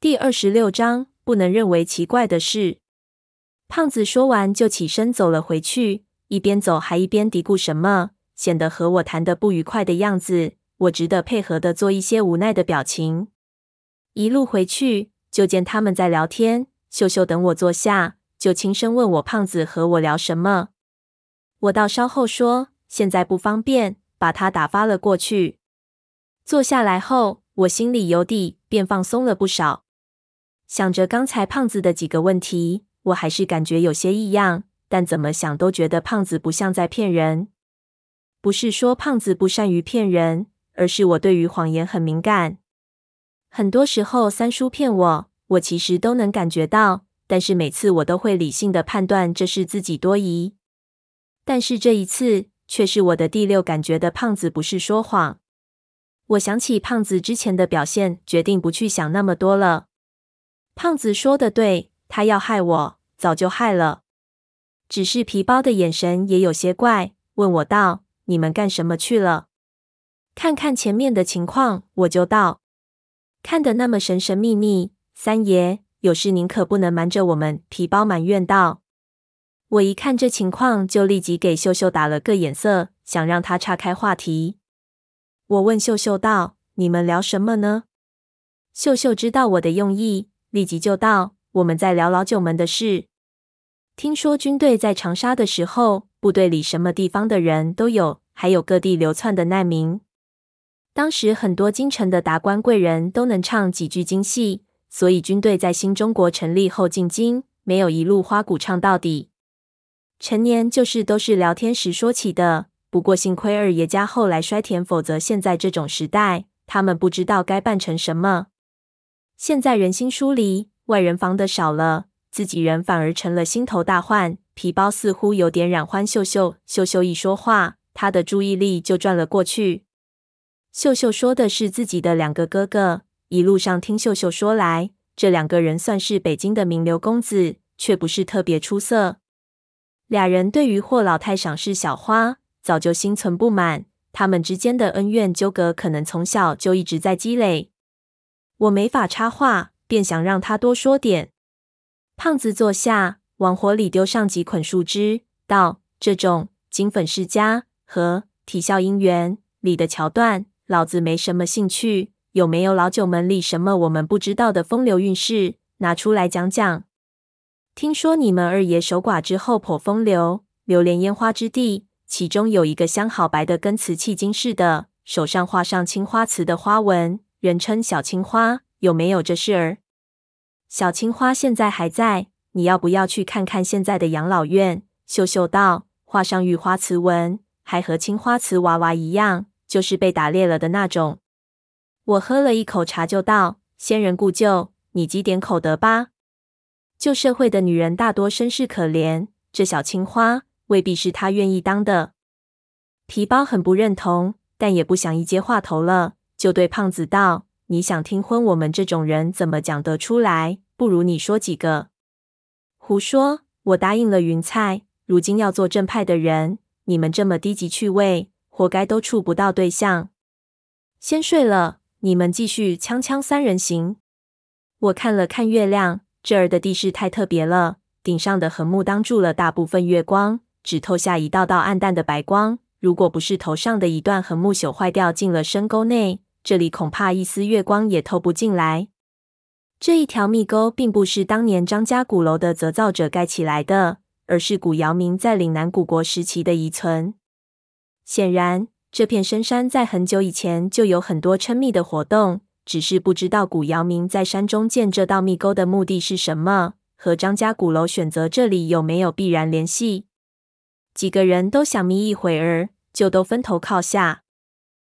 第二十六章，不能认为奇怪的事。胖子说完就起身走了回去，一边走还一边嘀咕什么，显得和我谈得不愉快的样子。我只得配合的做一些无奈的表情。一路回去，就见他们在聊天。秀秀等我坐下，就轻声问我胖子和我聊什么。我到稍后说，现在不方便，把他打发了过去。坐下来后，我心里有底，便放松了不少。想着刚才胖子的几个问题，我还是感觉有些异样，但怎么想都觉得胖子不像在骗人。不是说胖子不善于骗人，而是我对于谎言很敏感。很多时候三叔骗我，我其实都能感觉到，但是每次我都会理性的判断这是自己多疑。但是这一次，却是我的第六感觉的胖子不是说谎。我想起胖子之前的表现，决定不去想那么多了。胖子说的对，他要害我，早就害了。只是皮包的眼神也有些怪，问我道：“你们干什么去了？”看看前面的情况，我就道：“看得那么神神秘秘，三爷有事您可不能瞒着我们。”皮包埋怨道。我一看这情况，就立即给秀秀打了个眼色，想让她岔开话题。我问秀秀道：“你们聊什么呢？”秀秀知道我的用意，立即就道：“我们在聊老九门的事。听说军队在长沙的时候，部队里什么地方的人都有，还有各地流窜的难民。当时很多京城的达官贵人都能唱几句京戏，所以军队在新中国成立后进京，没有一路花鼓唱到底。”陈年旧事都是聊天时说起的，不过幸亏二爷家后来衰田，否则现在这种时代，他们不知道该办成什么。现在人心疏离，外人防的少了，自己人反而成了心头大患。皮包似乎有点染欢秀秀，秀秀一说话，他的注意力就转了过去。秀秀说的是自己的两个哥哥，一路上听秀秀说来，这两个人算是北京的名流公子，却不是特别出色。俩人对于霍老太赏识小花，早就心存不满。他们之间的恩怨纠葛，可能从小就一直在积累。我没法插话，便想让他多说点。胖子坐下，往火里丢上几捆树枝，道：“这种金粉世家和体校姻缘里的桥段，老子没什么兴趣。有没有老九门里什么我们不知道的风流韵事，拿出来讲讲？”听说你们二爷守寡之后颇风流，流连烟花之地，其中有一个相好白的，跟瓷器金似的，手上画上青花瓷的花纹，人称小青花，有没有这事儿？小青花现在还在，你要不要去看看现在的养老院？秀秀道，画上玉花瓷纹，还和青花瓷娃娃一样，就是被打裂了的那种。我喝了一口茶就道，先人故旧，你积点口德吧。旧社会的女人大多身世可怜，这小青花未必是她愿意当的。皮包很不认同，但也不想一接话头了，就对胖子道：“你想听婚，我们这种人怎么讲得出来？不如你说几个。”胡说！我答应了云菜，如今要做正派的人，你们这么低级趣味，活该都处不到对象。先睡了，你们继续锵锵三人行。我看了看月亮。这儿的地势太特别了，顶上的横木挡住了大部分月光，只透下一道道暗淡的白光。如果不是头上的一段横木朽坏掉进了深沟内，这里恐怕一丝月光也透不进来。这一条密沟并不是当年张家鼓楼的择造者盖起来的，而是古姚明在岭南古国时期的遗存。显然，这片深山在很久以前就有很多稠密的活动。只是不知道古姚明在山中建这道密沟的目的是什么，和张家鼓楼选择这里有没有必然联系？几个人都想眯一会儿，就都分头靠下。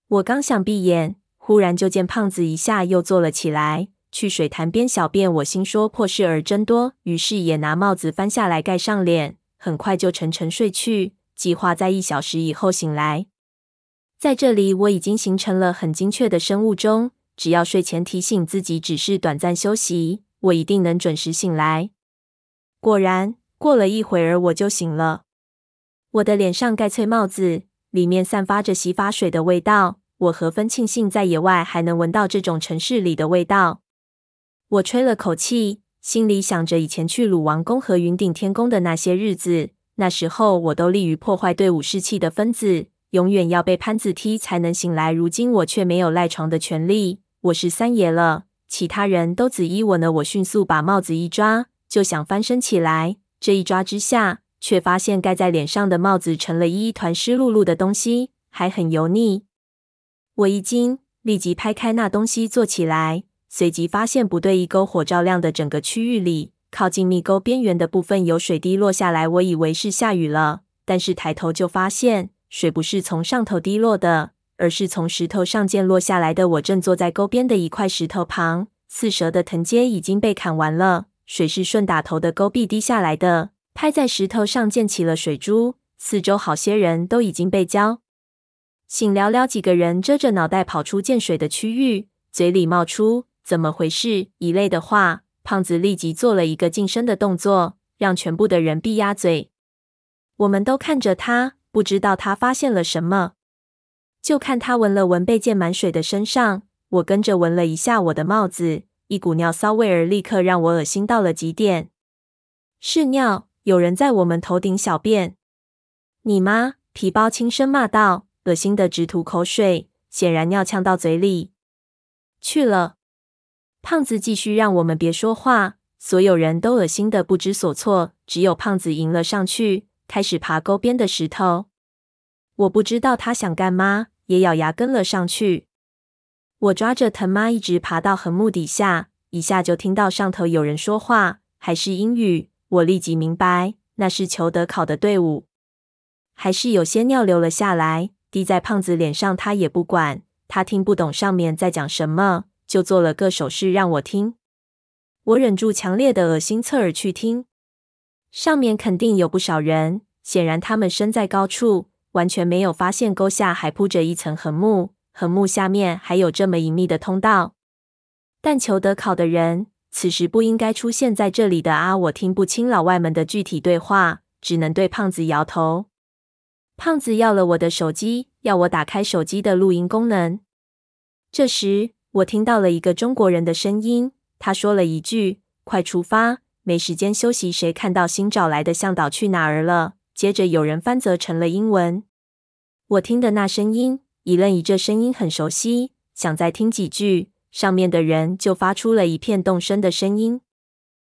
我刚想闭眼，忽然就见胖子一下又坐了起来，去水潭边小便。我心说破事儿真多，于是也拿帽子翻下来盖上脸，很快就沉沉睡去，计划在一小时以后醒来。在这里，我已经形成了很精确的生物钟。只要睡前提醒自己只是短暂休息，我一定能准时醒来。果然，过了一会儿我就醒了。我的脸上盖翠帽子，里面散发着洗发水的味道。我何分庆幸在野外还能闻到这种城市里的味道。我吹了口气，心里想着以前去鲁王宫和云顶天宫的那些日子。那时候我都利于破坏队伍士气的分子，永远要被潘子踢才能醒来。如今我却没有赖床的权利，我是三爷了，其他人都只依我呢。我迅速把帽子一抓，就想翻身起来。这一抓之下，却发现盖在脸上的帽子成了一团湿漉漉的东西，还很油腻。我一惊，立即拍开那东西坐起来，随即发现不对，一篝火照亮的整个区域里。靠近密沟边缘的部分有水滴落下来，我以为是下雨了，但是抬头就发现水不是从上头滴落的，而是从石头上溅落下来的。我正坐在沟边的一块石头旁，刺蛇的藤阶已经被砍完了，水是顺打头的沟壁滴下来的，拍在石头上溅起了水珠。四周好些人都已经被浇醒，寥寥几个人遮着脑袋跑出溅水的区域，嘴里冒出“怎么回事”一类的话。胖子立即做了一个近身的动作，让全部的人闭鸭嘴。我们都看着他，不知道他发现了什么。就看他闻了闻被溅满水的身上，我跟着闻了一下我的帽子，一股尿骚味儿立刻让我恶心到了极点。是尿，有人在我们头顶小便。你妈！皮包轻声骂道，恶心的直吐口水，显然尿呛到嘴里去了。胖子继续让我们别说话，所有人都恶心的不知所措，只有胖子迎了上去，开始爬沟边的石头。我不知道他想干嘛，也咬牙跟了上去。我抓着藤蔓一直爬到横木底下，一下就听到上头有人说话，还是英语。我立即明白，那是裘德考的队伍。还是有些尿流了下来，滴在胖子脸上，他也不管，他听不懂上面在讲什么。就做了个手势让我听，我忍住强烈的恶心，侧耳去听。上面肯定有不少人，显然他们身在高处，完全没有发现沟下还铺着一层横木，横木下面还有这么隐秘的通道。但求德考的人此时不应该出现在这里的啊！我听不清老外们的具体对话，只能对胖子摇头。胖子要了我的手机，要我打开手机的录音功能。这时，我听到了一个中国人的声音，他说了一句：“快出发，没时间休息。”谁看到新找来的向导去哪儿了？接着有人翻则成了英文。我听的那声音一愣一，这声音很熟悉，想再听几句，上面的人就发出了一片动声的声音。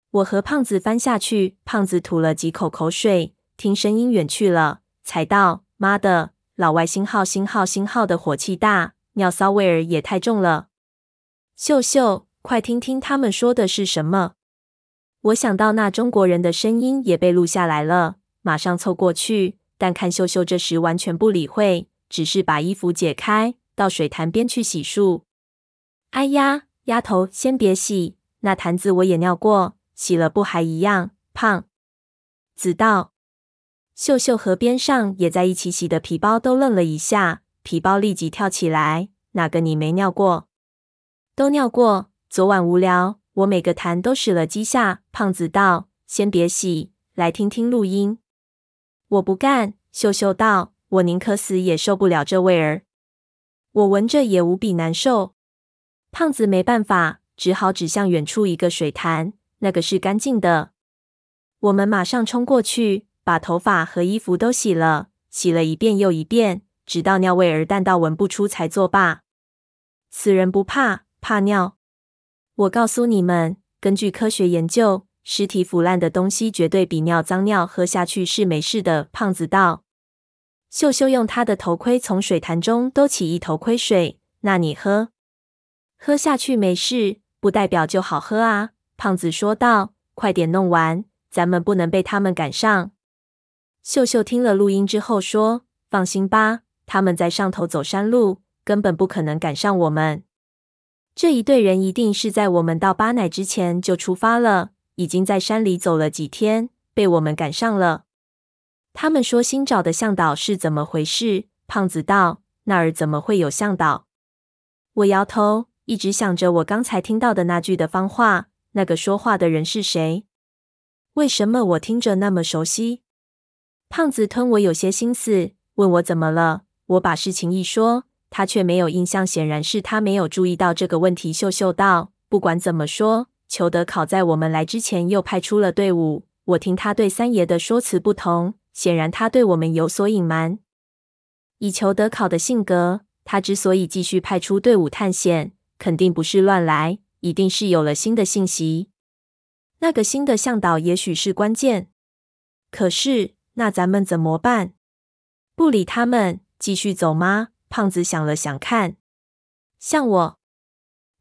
我和胖子翻下去，胖子吐了几口口水，听声音远去了，才道：“妈的，老外星号星号星号的火气大，尿骚味儿也太重了。”秀秀，快听听他们说的是什么！我想到那中国人的声音也被录下来了，马上凑过去。但看秀秀这时完全不理会，只是把衣服解开，到水潭边去洗漱。哎呀，丫头，先别洗，那坛子我也尿过，洗了不还一样胖？子道，秀秀和边上也在一起洗的皮包都愣了一下，皮包立即跳起来：哪个你没尿过？都尿过，昨晚无聊，我每个潭都使了几下。胖子道：“先别洗，来听听录音。”我不干。秀秀道：“我宁可死也受不了这味儿，我闻着也无比难受。”胖子没办法，只好指向远处一个水潭，那个是干净的。我们马上冲过去，把头发和衣服都洗了，洗了一遍又一遍，直到尿味儿淡到闻不出才作罢。死人不怕。怕尿？我告诉你们，根据科学研究，尸体腐烂的东西绝对比尿脏，尿喝下去是没事的。胖子道。秀秀用他的头盔从水潭中兜起一头盔水，那你喝，喝下去没事，不代表就好喝啊。胖子说道。快点弄完，咱们不能被他们赶上。秀秀听了录音之后说：“放心吧，他们在上头走山路，根本不可能赶上我们。”这一队人一定是在我们到巴乃之前就出发了，已经在山里走了几天，被我们赶上了。他们说新找的向导是怎么回事？胖子道：“那儿怎么会有向导？”我摇头，一直想着我刚才听到的那句的方话，那个说话的人是谁？为什么我听着那么熟悉？胖子吞我有些心思，问我怎么了。我把事情一说。他却没有印象，显然是他没有注意到这个问题。秀秀道：“不管怎么说，裘德考在我们来之前又派出了队伍。我听他对三爷的说辞不同，显然他对我们有所隐瞒。以裘德考的性格，他之所以继续派出队伍探险，肯定不是乱来，一定是有了新的信息。那个新的向导也许是关键。可是，那咱们怎么办？不理他们，继续走吗？胖子想了想看，像我。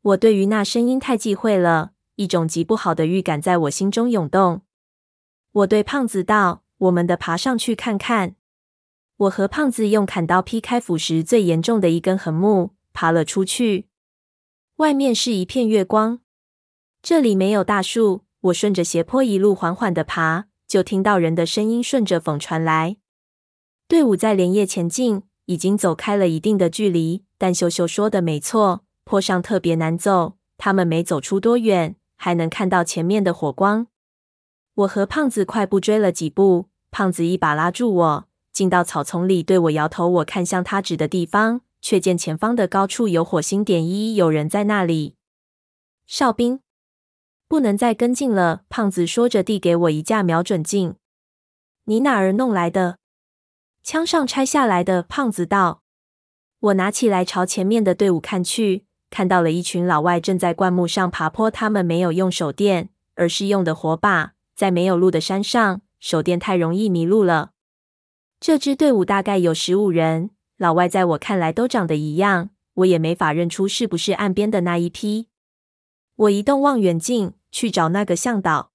我对于那声音太忌讳了，一种极不好的预感在我心中涌动。我对胖子道：“我们得爬上去看看。”我和胖子用砍刀劈开腐蚀最严重的一根横木，爬了出去。外面是一片月光，这里没有大树。我顺着斜坡一路缓缓地爬，就听到人的声音顺着风传来。队伍在连夜前进，已经走开了一定的距离。但秀秀说的没错，坡上特别难走。他们没走出多远，还能看到前面的火光。我和胖子快步追了几步，胖子一把拉住我。进到草丛里，对我摇头。我看向他指的地方，却见前方的高处有火星点，一一有人在那里。哨兵，不能再跟进了。胖子说着，递给我一架瞄准镜。你哪儿弄来的？枪上拆下来的。胖子道。我拿起来，朝前面的队伍看去，看到了一群老外正在灌木上爬坡。他们没有用手电，而是用的火把。在没有路的山上，手电太容易迷路了。这支队伍大概有十五人，老外在我看来都长得一样，我也没法认出是不是岸边的那一批。我移动望远镜去找那个向导，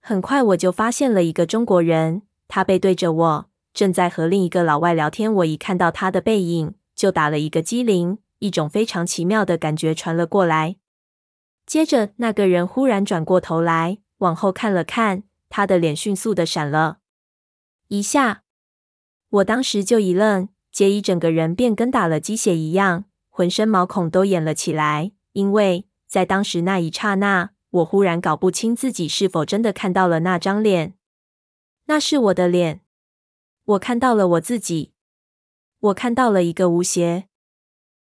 很快我就发现了一个中国人，他背对着我，正在和另一个老外聊天。我一看到他的背影，就打了一个激灵，一种非常奇妙的感觉传了过来。接着，那个人忽然转过头来，往后看了看，他的脸迅速的闪了一下。我当时就一愣，接一整个人便跟打了鸡血一样，浑身毛孔都演了起来。因为在当时那一刹那，我忽然搞不清自己是否真的看到了那张脸。那是我的脸，我看到了我自己，我看到了一个吴邪。